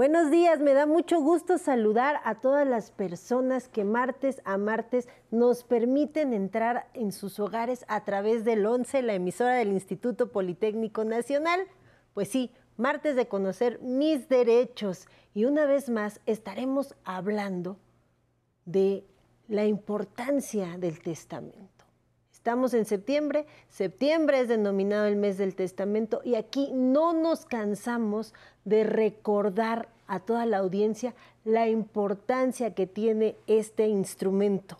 Buenos días, me da mucho gusto saludar a todas las personas que martes a martes nos permiten entrar en sus hogares a través del 11, la emisora del Instituto Politécnico Nacional. Pues sí, martes de conocer mis derechos y una vez más estaremos hablando de la importancia del testamento. Estamos en septiembre, septiembre es denominado el mes del testamento y aquí no nos cansamos de recordar a toda la audiencia la importancia que tiene este instrumento.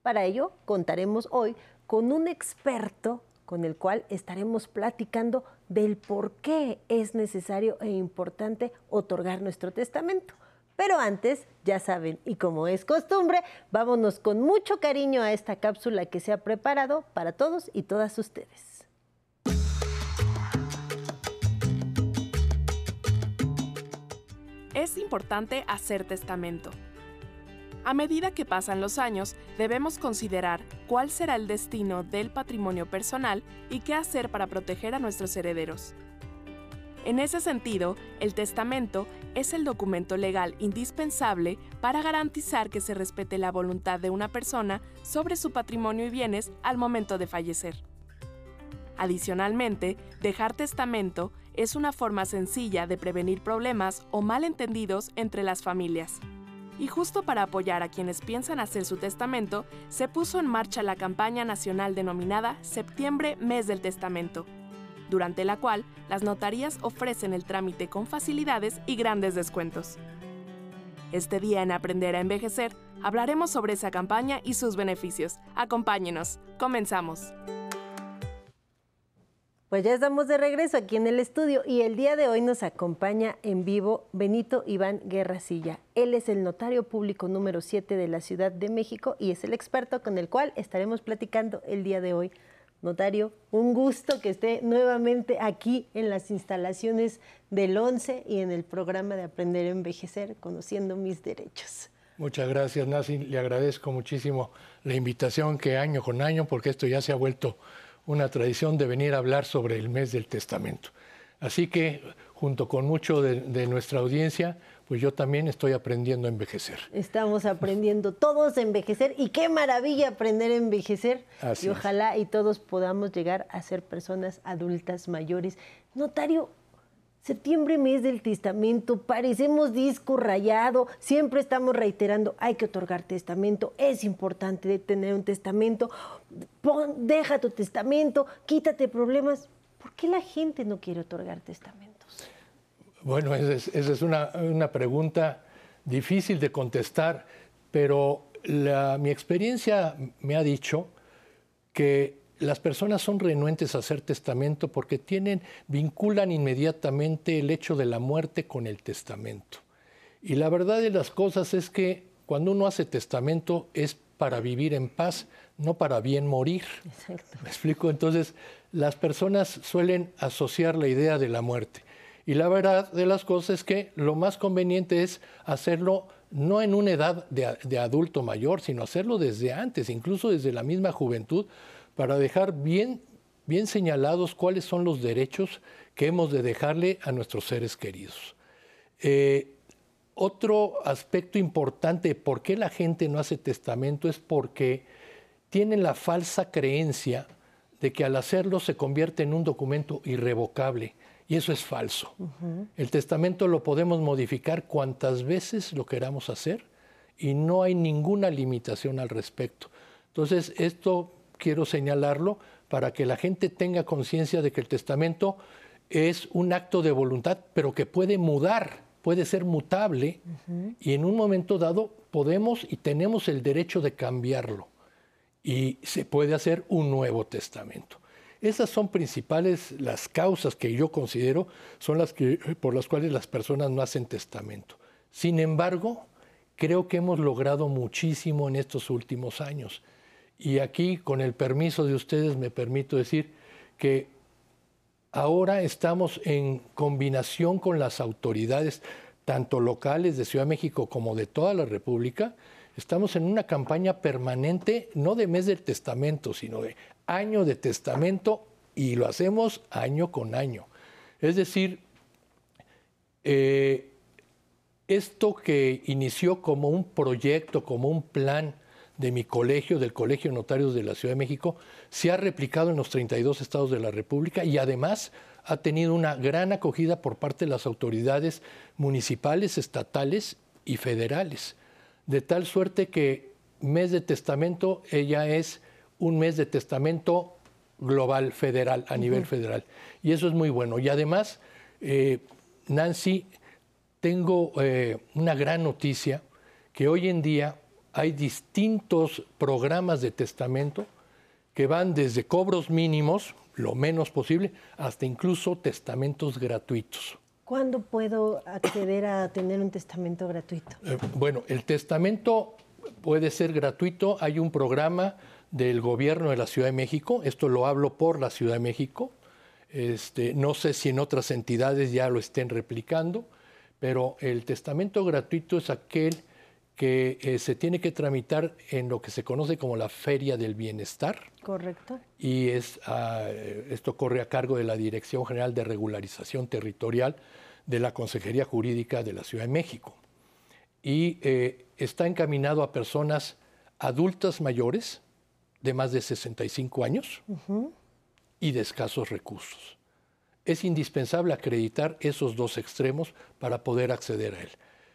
Para ello contaremos hoy con un experto con el cual estaremos platicando del por qué es necesario e importante otorgar nuestro testamento. Pero antes, ya saben, y como es costumbre, vámonos con mucho cariño a esta cápsula que se ha preparado para todos y todas ustedes. Es importante hacer testamento. A medida que pasan los años, debemos considerar cuál será el destino del patrimonio personal y qué hacer para proteger a nuestros herederos. En ese sentido, el testamento es el documento legal indispensable para garantizar que se respete la voluntad de una persona sobre su patrimonio y bienes al momento de fallecer. Adicionalmente, dejar testamento es una forma sencilla de prevenir problemas o malentendidos entre las familias. Y justo para apoyar a quienes piensan hacer su testamento, se puso en marcha la campaña nacional denominada Septiembre Mes del Testamento, durante la cual las notarías ofrecen el trámite con facilidades y grandes descuentos. Este día en Aprender a Envejecer hablaremos sobre esa campaña y sus beneficios. Acompáñenos, comenzamos. Pues ya estamos de regreso aquí en el estudio y el día de hoy nos acompaña en vivo Benito Iván Guerrasilla. Él es el notario público número 7 de la Ciudad de México y es el experto con el cual estaremos platicando el día de hoy Notario, un gusto que esté nuevamente aquí en las instalaciones del 11 y en el programa de Aprender a Envejecer, conociendo mis derechos. Muchas gracias, Nancy. Le agradezco muchísimo la invitación que año con año, porque esto ya se ha vuelto una tradición de venir a hablar sobre el mes del testamento. Así que, junto con mucho de, nuestra audiencia, pues yo también estoy aprendiendo a envejecer. Estamos aprendiendo todos a envejecer y qué maravilla aprender a envejecer. y ojalá y todos podamos llegar a ser personas adultas mayores. Notario, septiembre mes del testamento, parecemos disco rayado, siempre estamos reiterando, hay que otorgar testamento, es importante tener un testamento, deja tu testamento, quítate problemas. ¿Por qué la gente no quiere otorgar testamento? Bueno, esa es, una, pregunta difícil de contestar, pero mi experiencia me ha dicho que las personas son renuentes a hacer testamento porque tienen, vinculan inmediatamente el hecho de la muerte con el testamento. Y la verdad de las cosas es que cuando uno hace testamento es para vivir en paz, no para bien morir. Exacto. ¿Me explico? Entonces, las personas suelen asociar la idea de la muerte. Y la verdad de las cosas es que lo más conveniente es hacerlo no en una edad de, adulto mayor, sino hacerlo desde antes, incluso desde la misma juventud, para dejar bien, bien señalados cuáles son los derechos que hemos de dejarle a nuestros seres queridos. Eh, otro aspecto importante de por qué la gente no hace testamento es porque tienen la falsa creencia de que al hacerlo se convierte en un documento irrevocable y eso es falso. El testamento lo podemos modificar cuantas veces lo queramos hacer y no hay ninguna limitación al respecto. Entonces, esto quiero señalarlo para que la gente tenga conciencia de que el testamento es un acto de voluntad, pero que puede mudar, puede ser mutable y en un momento dado podemos y tenemos el derecho de cambiarlo y se puede hacer un nuevo testamento. Esas son principales las causas que yo considero son las que, por las cuales las personas no hacen testamento. Sin embargo, creo que hemos logrado muchísimo en estos últimos años. Y aquí, con el permiso de ustedes, me permito decir que ahora estamos en combinación con las autoridades, tanto locales de Ciudad de México como de toda la República, estamos en una campaña permanente, no de mes del testamento, sino de año de testamento y lo hacemos año con año. Es decir, eh, esto que inició como un proyecto, como un plan de mi colegio, del Colegio Notarios de la Ciudad de México, se ha replicado en los 32 estados de la República y además ha tenido una gran acogida por parte de las autoridades municipales, estatales y federales. De tal suerte que mes de testamento, ella es un mes de testamento global, federal, a nivel federal. Y eso es muy bueno. Y además, eh, Nancy, tengo eh, una gran noticia, que hoy en día hay distintos programas de testamento que van desde cobros mínimos, lo menos posible, hasta incluso testamentos gratuitos. ¿Cuándo puedo acceder a tener un testamento gratuito? Eh, bueno, el testamento puede ser gratuito. Hay un programa del gobierno de la Ciudad de México, esto lo hablo por la Ciudad de México, este, no sé si en otras entidades ya lo estén replicando, pero el testamento gratuito es aquel que eh, se tiene que tramitar en lo que se conoce como la Feria del Bienestar. Correcto. Y es, ah, esto corre a cargo de la Dirección General de Regularización Territorial de la Consejería Jurídica de la Ciudad de México. Y eh, está encaminado a personas adultas mayores de más de 65 años y de escasos recursos. Es indispensable acreditar esos dos extremos para poder acceder a él.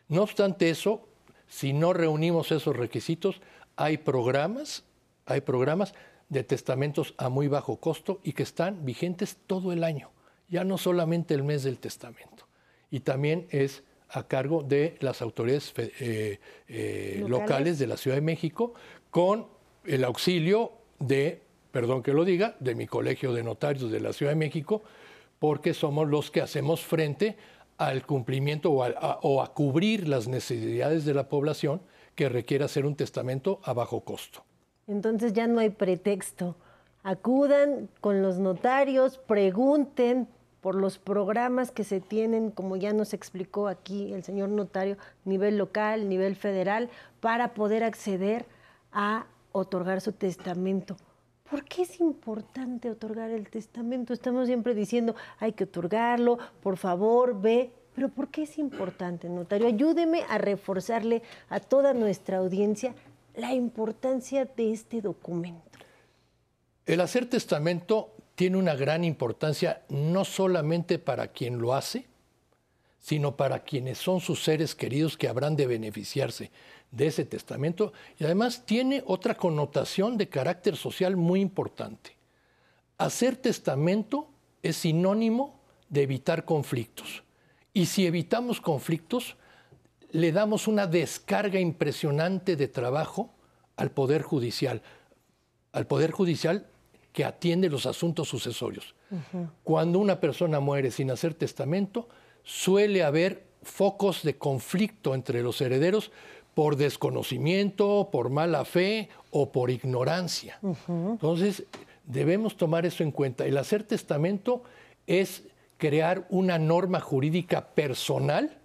No obstante eso, si no reunimos esos requisitos, hay programas, hay programas de testamentos a muy bajo costo y que están vigentes todo el año, ya no solamente el mes del testamento. Y también es a cargo de las autoridades eh, eh, ¿Locales? de la Ciudad de México con el auxilio de, perdón que lo diga, de mi colegio de notarios de la Ciudad de México, porque somos los que hacemos frente al cumplimiento o a, cubrir las necesidades de la población que requiere hacer un testamento a bajo costo. Entonces ya no hay pretexto. Acudan con los notarios, pregunten por los programas que se tienen, como ya nos explicó aquí el señor notario, nivel local, nivel federal, para poder acceder a otorgar su testamento. ¿Por qué es importante otorgar el testamento? Estamos siempre diciendo, hay que otorgarlo, por favor, ve. Pero ¿por qué es importante, notario? Ayúdeme a reforzarle a toda nuestra audiencia la importancia de este documento. El hacer testamento tiene una gran importancia no solamente para quien lo hace, sino para quienes son sus seres queridos que habrán de beneficiarse de ese testamento y además tiene otra connotación de carácter social muy importante. Hacer testamento es sinónimo de evitar conflictos. Y si evitamos conflictos, le damos una descarga impresionante de trabajo al Poder Judicial, al Poder Judicial que atiende los asuntos sucesorios. Cuando una persona muere sin hacer testamento, suele haber focos de conflicto entre los herederos por desconocimiento, por mala fe o por ignorancia. Entonces, debemos tomar eso en cuenta. El hacer testamento es crear una norma jurídica personal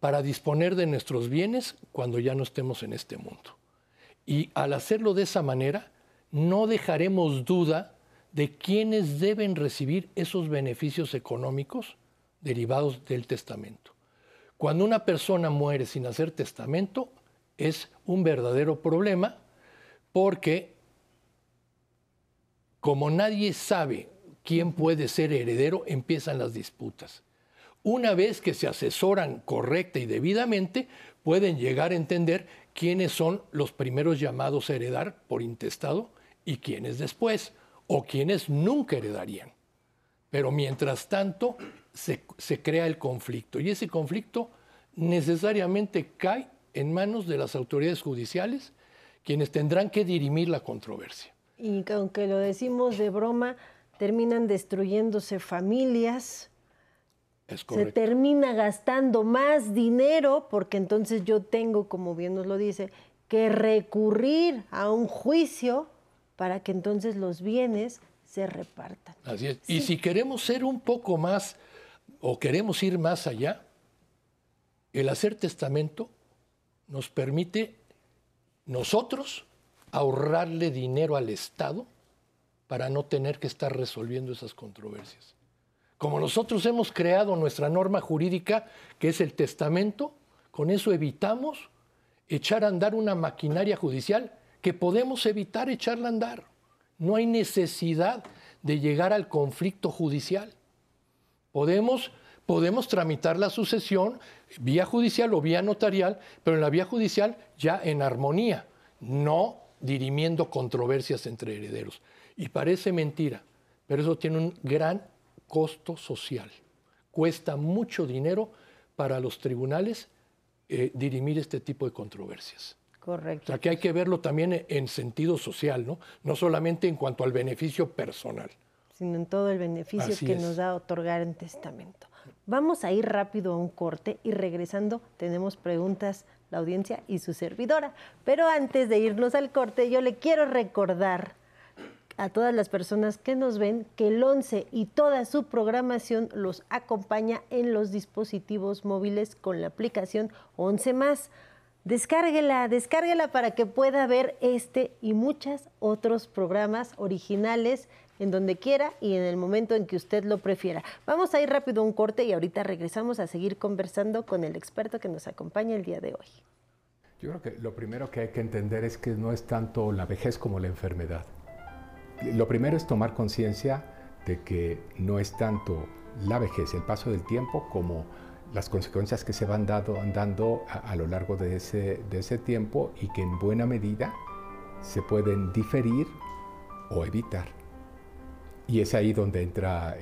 para disponer de nuestros bienes cuando ya no estemos en este mundo. Y al hacerlo de esa manera, no dejaremos duda de quiénes deben recibir esos beneficios económicos derivados del testamento. Cuando una persona muere sin hacer testamento, es un verdadero problema porque como nadie sabe quién puede ser heredero, empiezan las disputas. Una vez que se asesoran correcta y debidamente, pueden llegar a entender quiénes son los primeros llamados a heredar por intestado y quiénes después, o quiénes nunca heredarían. Pero mientras tanto, se, crea el conflicto y ese conflicto necesariamente cae en manos de las autoridades judiciales, quienes tendrán que dirimir la controversia. Y aunque lo decimos de broma, terminan destruyéndose familias, se termina gastando más dinero, porque entonces yo tengo, como bien nos lo dice, que recurrir a un juicio para que entonces los bienes se repartan. Así es. Y si queremos ser un poco más o queremos ir más allá, el hacer testamento nos permite nosotros ahorrarle dinero al Estado para no tener que estar resolviendo esas controversias. Como nosotros hemos creado nuestra norma jurídica, que es el testamento, Con eso evitamos echar a andar una maquinaria judicial que podemos evitar echarla a andar. No hay necesidad de llegar al conflicto judicial. Podemos, podemos tramitar la sucesión vía judicial o vía notarial, pero en la vía judicial ya en armonía, no dirimiendo controversias entre herederos. Y parece mentira, pero eso tiene un gran costo social. Cuesta mucho dinero para los tribunales eh, dirimir este tipo de controversias. Correcto. O sea, que hay que verlo también en sentido social, ¿no? No solamente en cuanto al beneficio personal. Sino en todo el beneficio que nos da otorgar en testamento. Vamos a ir rápido a un corte y regresando tenemos preguntas la audiencia y su servidora. Pero antes de irnos al corte, yo le quiero recordar a todas las personas que nos ven que el 11 y toda su programación los acompaña en los dispositivos móviles con la aplicación 11 más. Descárguela, descárguela para que pueda ver este y muchos otros programas originales en donde quiera y en el momento en que usted lo prefiera. Vamos a ir rápido a un corte y ahorita regresamos a seguir conversando con el experto que nos acompaña el día de hoy. Yo creo que lo primero que hay que entender es que no es tanto la vejez como la enfermedad. Lo primero es tomar conciencia de que no es tanto la vejez, el paso del tiempo, como las consecuencias que se van dando a, lo largo de ese, de ese tiempo y que en buena medida se pueden diferir o evitar. Y es ahí donde entra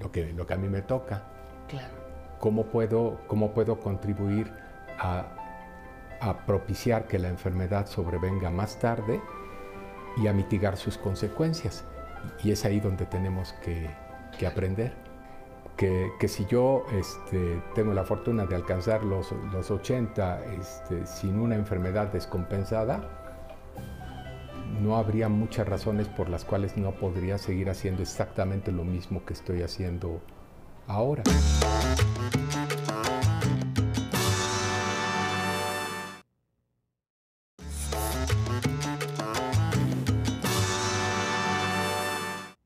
lo, que, lo que a mí me toca. Claro. ¿Cómo puedo, cómo puedo contribuir a, a propiciar que la enfermedad sobrevenga más tarde y a mitigar sus consecuencias. Y es ahí donde tenemos que, que aprender. Que, que, si yo este, tengo la fortuna de alcanzar los, los 80 este, sin una enfermedad descompensada, no habría muchas razones por las cuales no podría seguir haciendo exactamente lo mismo que estoy haciendo ahora.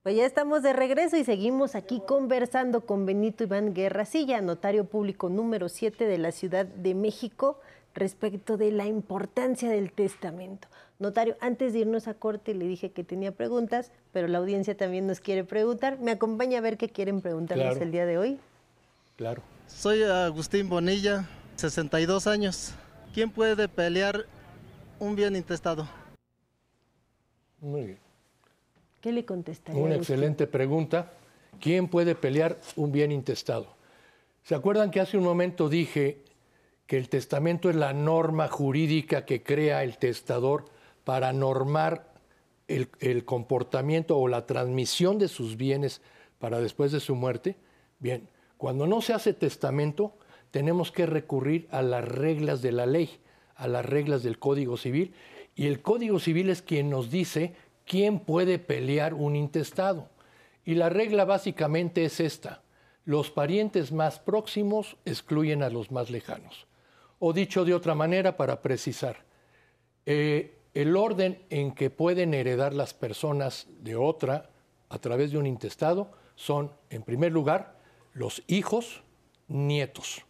Pues ya estamos de regreso y seguimos aquí conversando con Benito Iván Guerrasilla, notario público número 7 de la Ciudad de México, respecto de la importancia del testamento. Notario, antes de irnos a corte le dije que tenía preguntas, pero la audiencia también nos quiere preguntar. ¿Me acompaña a ver qué quieren preguntarnos el día de hoy? Claro. Soy Agustín Bonilla, 62 años. ¿Quién puede pelear un bien intestado? Muy bien. ¿Qué le contestaría? Una excelente pregunta. ¿Quién puede pelear un bien intestado? ¿Se acuerdan que hace un momento dije que el testamento es la norma jurídica que crea el testador para normar el, comportamiento o la transmisión de sus bienes para después de su muerte? Bien, cuando no se hace testamento, tenemos que recurrir a las reglas de la ley, a las reglas del Código Civil, y el Código Civil es quien nos dice ¿quién puede pelear un intestado? Y la regla básicamente es esta. Los parientes más próximos excluyen a los más lejanos. O dicho de otra manera, para precisar, eh, el orden en que pueden heredar las personas de otra a través de un intestado son, en primer lugar, los hijos, nietos,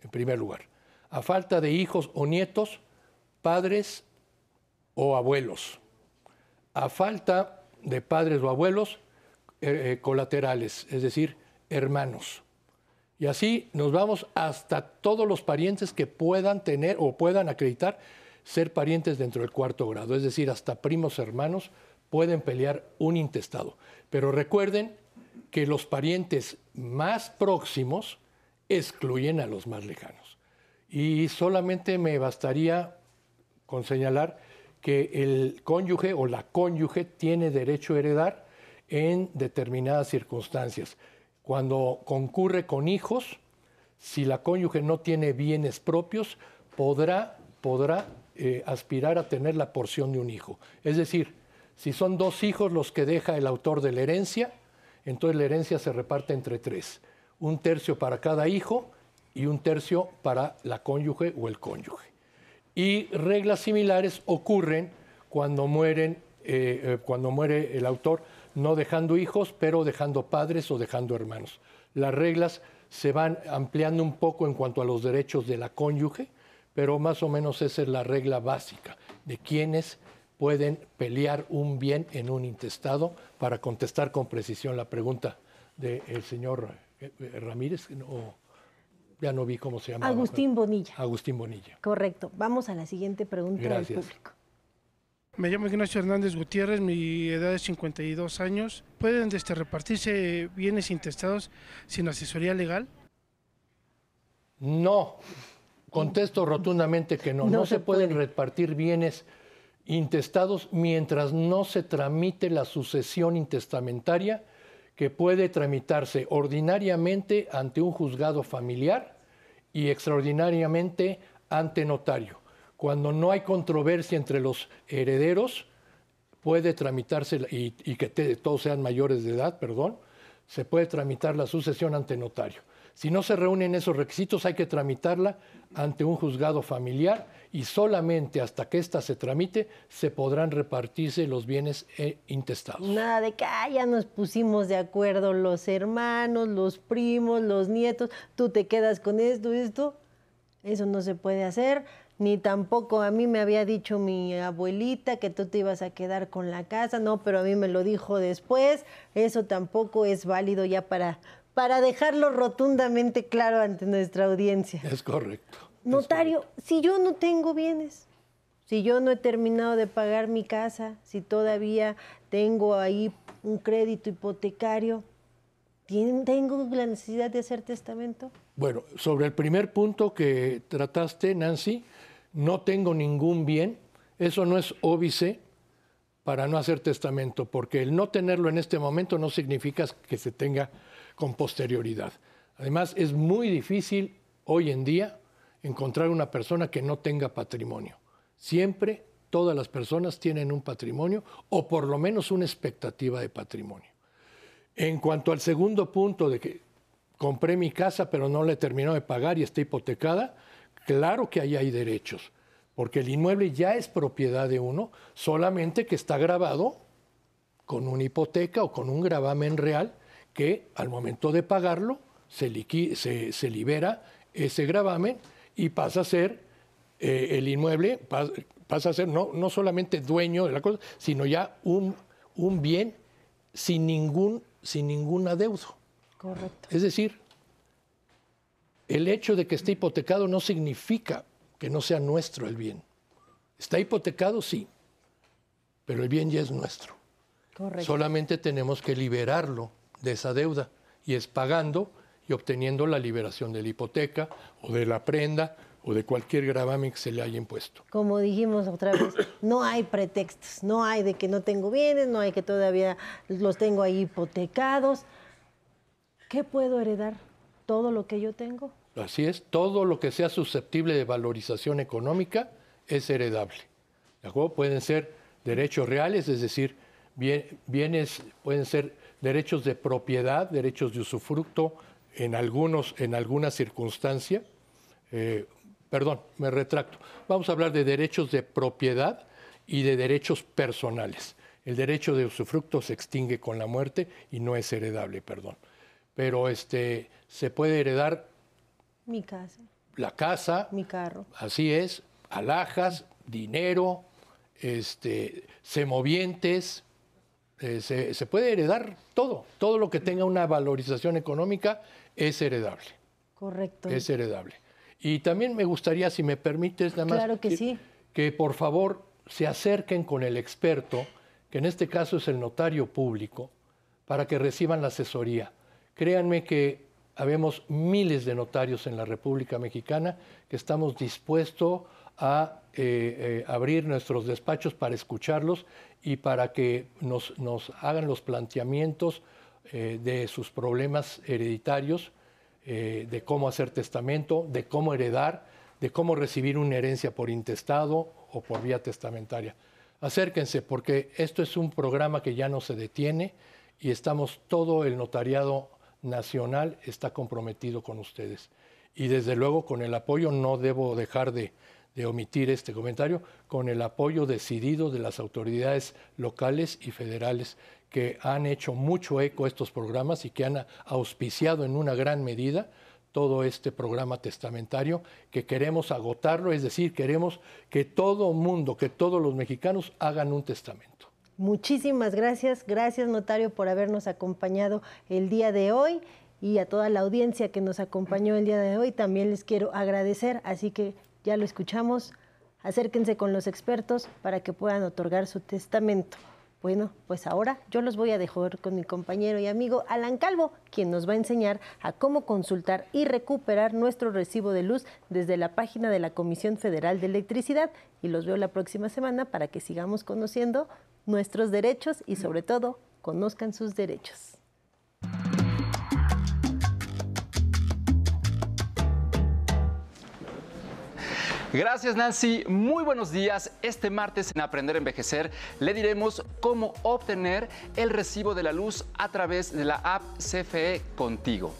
en primer lugar. A falta de hijos o nietos, padres o abuelos a falta de padres o abuelos eh, eh, colaterales, es decir, hermanos. Y así nos vamos hasta todos los parientes que puedan tener o puedan acreditar ser parientes dentro del cuarto grado, es decir, hasta primos hermanos pueden pelear un intestado. Pero recuerden que los parientes más próximos excluyen a los más lejanos. Y solamente me bastaría con señalar que el cónyuge o la cónyuge tiene derecho a heredar en determinadas circunstancias. Cuando concurre con hijos, si la cónyuge no tiene bienes propios, podrá, podrá eh, aspirar a tener la porción de un hijo. Es decir, si son dos hijos los que deja el autor de la herencia, entonces la herencia se reparte entre tres. Un tercio para cada hijo y un tercio para la cónyuge o el cónyuge. Y reglas similares ocurren cuando mueren, eh, eh, cuando muere el autor, no dejando hijos, pero dejando padres o dejando hermanos. Las reglas se van ampliando un poco en cuanto a los derechos de la cónyuge, pero más o menos esa es la regla básica de quienes pueden pelear un bien en un intestado para contestar con precisión la pregunta del señor eh, eh, Ramírez, o ya no vi cómo se llama. Agustín Bonilla. Agustín Bonilla. Correcto. Vamos a la siguiente pregunta del público. Me llamo Ignacio Hernández Gutiérrez, mi edad es 52 años. ¿Pueden este, repartirse bienes intestados sin asesoría legal? No, contesto rotundamente que no. No, se, pueden repartir bienes intestados mientras no se tramite la sucesión intestamentaria que puede tramitarse ordinariamente ante un juzgado familiar y extraordinariamente ante notario. Cuando no hay controversia entre los herederos, puede tramitarse, y, que todos sean mayores de edad, perdón, se puede tramitar la sucesión ante notario. Si no se reúnen esos requisitos, hay que tramitarla ante un juzgado familiar y solamente hasta que ésta se tramite se podrán repartirse los bienes eh, intestados. Nada de que ya nos pusimos de acuerdo los hermanos, los primos, los nietos, tú te quedas con esto, esto. Eso no se puede hacer ni tampoco a mí me había dicho mi abuelita que tú te ibas a quedar con la casa, no, pero a mí me lo dijo después, eso tampoco es válido ya para, para dejarlo rotundamente claro ante nuestra audiencia. Es correcto. Notario, si yo no tengo bienes, si yo no he terminado de pagar mi casa, si todavía tengo ahí un crédito hipotecario, ¿tengo la necesidad de hacer testamento? Bueno, sobre el primer punto que trataste, Nancy, no tengo ningún bien, eso no es óbice para no hacer testamento, porque el no tenerlo en este momento no significa que se tenga con posterioridad. Además, es muy difícil hoy en día encontrar una persona que no tenga patrimonio. Siempre todas las personas tienen un patrimonio o por lo menos una expectativa de patrimonio. En cuanto al segundo punto de que compré mi casa pero no le terminó de pagar y está hipotecada, Claro que ahí hay derechos, porque el inmueble ya es propiedad de uno, solamente que está grabado con una hipoteca o con un gravamen real que al momento de pagarlo se, libera ese gravamen y pasa a ser eh, el inmueble, pasa, a ser no, no, solamente dueño de la cosa, sino ya un, un bien sin ningún, sin ningún adeudo. Correcto. Es decir, el hecho de que esté hipotecado no significa que no sea nuestro el bien. Está hipotecado, sí, pero el bien ya es nuestro. Correcto. Solamente tenemos que liberarlo de esa deuda y es pagando y obteniendo la liberación de la hipoteca o de la prenda o de cualquier gravamen que se le haya impuesto. Como dijimos otra vez, no hay pretextos, no hay de que no tengo bienes, no hay que todavía los tengo ahí hipotecados. ¿Qué puedo heredar? Todo lo que yo tengo. Así es, todo lo que sea susceptible de valorización económica es heredable. ¿De acuerdo? Pueden ser derechos reales, es decir, bienes, pueden ser derechos de propiedad, derechos de usufructo en, algunos, en alguna circunstancia. Eh, perdón, me retracto. Vamos a hablar de derechos de propiedad y de derechos personales. El derecho de usufructo se extingue con la muerte y no es heredable, perdón pero este, se puede heredar. Mi casa. La casa. Mi carro. Así es, alhajas, dinero, este, semovientes, eh, se, se, puede heredar todo. Todo lo que tenga una valorización económica es heredable. Correcto. Es heredable. Y también me gustaría, si me permites, nada más. Claro que sí. Que por favor se acerquen con el experto, que en este caso es el notario público, para que reciban la asesoría Créanme que habemos miles de notarios en la República Mexicana que estamos dispuestos a eh, eh, abrir nuestros despachos para escucharlos y para que nos, hagan los planteamientos eh, de sus problemas hereditarios, de cómo hacer testamento, de cómo heredar, de cómo recibir una herencia por intestado o por vía testamentaria. Acérquense porque esto es un programa que ya no se detiene y estamos todo el notariado nacional está comprometido con ustedes. Y desde luego con el apoyo, no debo dejar de, omitir este comentario, con el apoyo decidido de las autoridades locales y federales que han hecho mucho eco a estos programas y que han auspiciado en una gran medida todo este programa testamentario, que queremos agotarlo, es decir, queremos que todo mundo, que todos los mexicanos hagan un testamento. Muchísimas gracias, gracias notario por habernos acompañado el día de hoy y a toda la audiencia que nos acompañó el día de hoy también les quiero agradecer, así que ya lo escuchamos, acérquense con los expertos para que puedan otorgar su testamento. Bueno, pues ahora yo los voy a dejar con mi compañero y amigo Alan Calvo, quien nos va a enseñar a cómo consultar y recuperar nuestro recibo de luz desde la página de la Comisión Federal de Electricidad. Y los veo la próxima semana para que sigamos conociendo nuestros derechos y sobre todo conozcan sus derechos. Gracias Nancy, muy buenos días. Este martes en Aprender a Envejecer le diremos cómo obtener el recibo de la luz a través de la app CFE Contigo.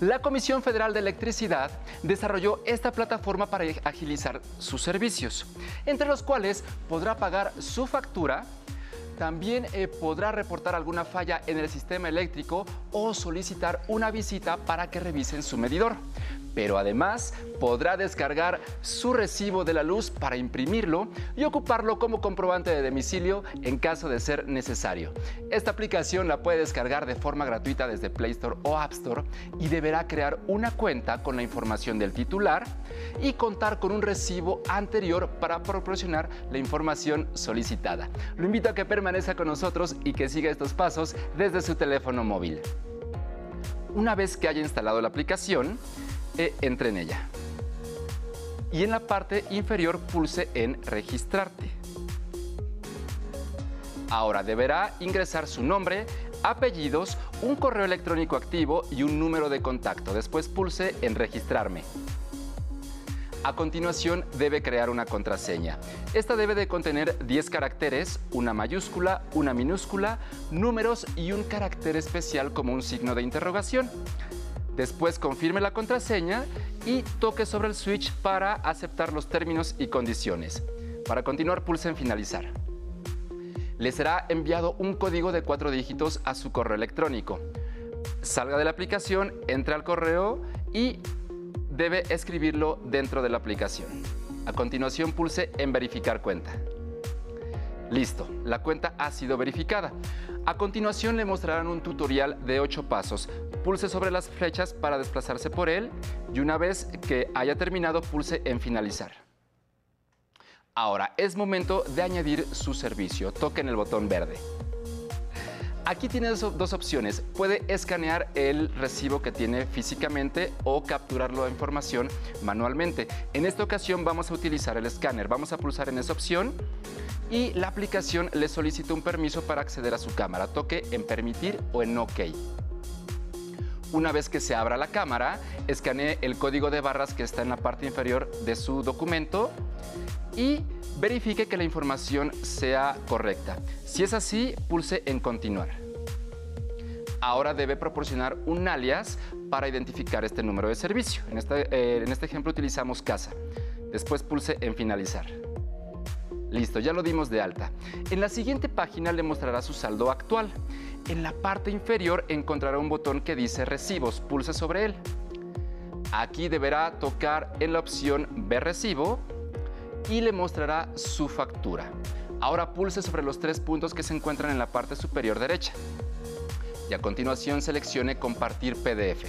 La Comisión Federal de Electricidad desarrolló esta plataforma para agilizar sus servicios, entre los cuales podrá pagar su factura, también eh, podrá reportar alguna falla en el sistema eléctrico o solicitar una visita para que revisen su medidor pero además podrá descargar su recibo de la luz para imprimirlo y ocuparlo como comprobante de domicilio en caso de ser necesario. Esta aplicación la puede descargar de forma gratuita desde Play Store o App Store y deberá crear una cuenta con la información del titular y contar con un recibo anterior para proporcionar la información solicitada. Lo invito a que permanezca con nosotros y que siga estos pasos desde su teléfono móvil. Una vez que haya instalado la aplicación, entre en ella. Y en la parte inferior pulse en registrarte. Ahora deberá ingresar su nombre, apellidos, un correo electrónico activo y un número de contacto. Después pulse en registrarme. A continuación debe crear una contraseña. Esta debe de contener 10 caracteres, una mayúscula, una minúscula, números y un carácter especial como un signo de interrogación. Después confirme la contraseña y toque sobre el switch para aceptar los términos y condiciones. Para continuar pulse en finalizar. Le será enviado un código de cuatro dígitos a su correo electrónico. Salga de la aplicación, entre al correo y debe escribirlo dentro de la aplicación. A continuación pulse en verificar cuenta. Listo, la cuenta ha sido verificada. A continuación le mostrarán un tutorial de 8 pasos. Pulse sobre las flechas para desplazarse por él y una vez que haya terminado pulse en finalizar. Ahora es momento de añadir su servicio. Toquen el botón verde. Aquí tiene dos opciones. Puede escanear el recibo que tiene físicamente o capturar la información manualmente. En esta ocasión vamos a utilizar el escáner. Vamos a pulsar en esa opción y la aplicación le solicita un permiso para acceder a su cámara. Toque en permitir o en OK. Una vez que se abra la cámara, escanee el código de barras que está en la parte inferior de su documento y verifique que la información sea correcta. Si es así, pulse en continuar. Ahora debe proporcionar un alias para identificar este número de servicio. En este, eh, en este ejemplo utilizamos casa. Después pulse en finalizar. Listo, ya lo dimos de alta. En la siguiente página le mostrará su saldo actual. En la parte inferior encontrará un botón que dice recibos. Pulse sobre él. Aquí deberá tocar en la opción Ver recibo y le mostrará su factura. Ahora pulse sobre los tres puntos que se encuentran en la parte superior derecha. Y a continuación seleccione Compartir PDF.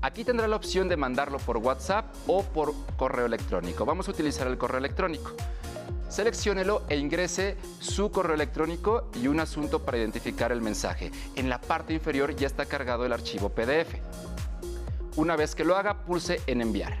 Aquí tendrá la opción de mandarlo por WhatsApp o por correo electrónico. Vamos a utilizar el correo electrónico. Selecciónelo e ingrese su correo electrónico y un asunto para identificar el mensaje. En la parte inferior ya está cargado el archivo PDF. Una vez que lo haga, pulse en enviar.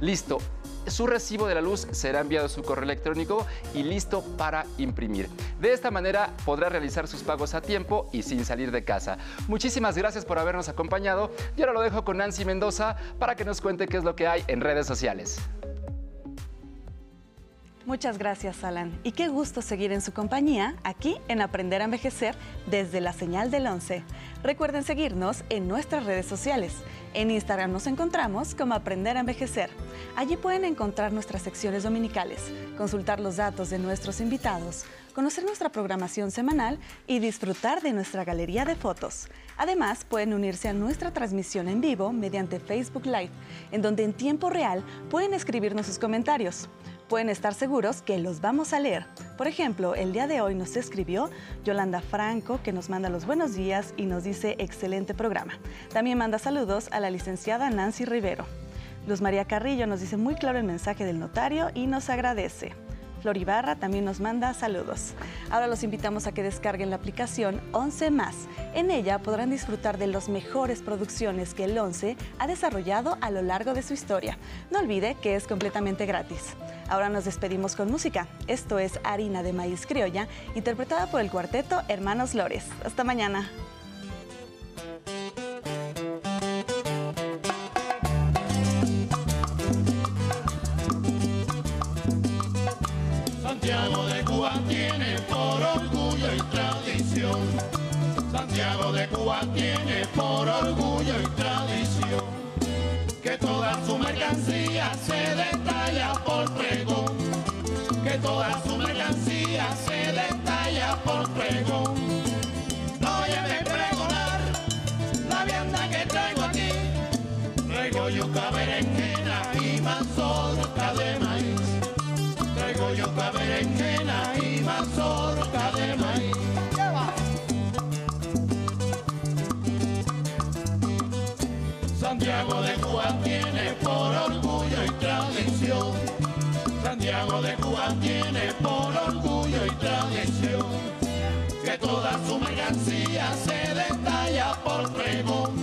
Listo, su recibo de la luz será enviado a su correo electrónico y listo para imprimir. De esta manera podrá realizar sus pagos a tiempo y sin salir de casa. Muchísimas gracias por habernos acompañado y ahora lo dejo con Nancy Mendoza para que nos cuente qué es lo que hay en redes sociales. Muchas gracias, Alan. Y qué gusto seguir en su compañía aquí en Aprender a Envejecer desde la señal del 11. Recuerden seguirnos en nuestras redes sociales. En Instagram nos encontramos como Aprender a Envejecer. Allí pueden encontrar nuestras secciones dominicales, consultar los datos de nuestros invitados, conocer nuestra programación semanal y disfrutar de nuestra galería de fotos. Además, pueden unirse a nuestra transmisión en vivo mediante Facebook Live, en donde en tiempo real pueden escribirnos sus comentarios pueden estar seguros que los vamos a leer. Por ejemplo, el día de hoy nos escribió Yolanda Franco, que nos manda los buenos días y nos dice excelente programa. También manda saludos a la licenciada Nancy Rivero. Luz María Carrillo nos dice muy claro el mensaje del notario y nos agradece. Flor Ibarra también nos manda saludos. Ahora los invitamos a que descarguen la aplicación 11 más. En ella podrán disfrutar de las mejores producciones que el 11 ha desarrollado a lo largo de su historia. No olvide que es completamente gratis. Ahora nos despedimos con música. Esto es Harina de Maíz Criolla, interpretada por el cuarteto Hermanos Lores. Hasta mañana. Santiago de Cuba tiene por orgullo y tradición. Que toda su mercancía se detalla por pregón. Que toda su mercancía se detalla por pregón. Mercancía se detalla por pregón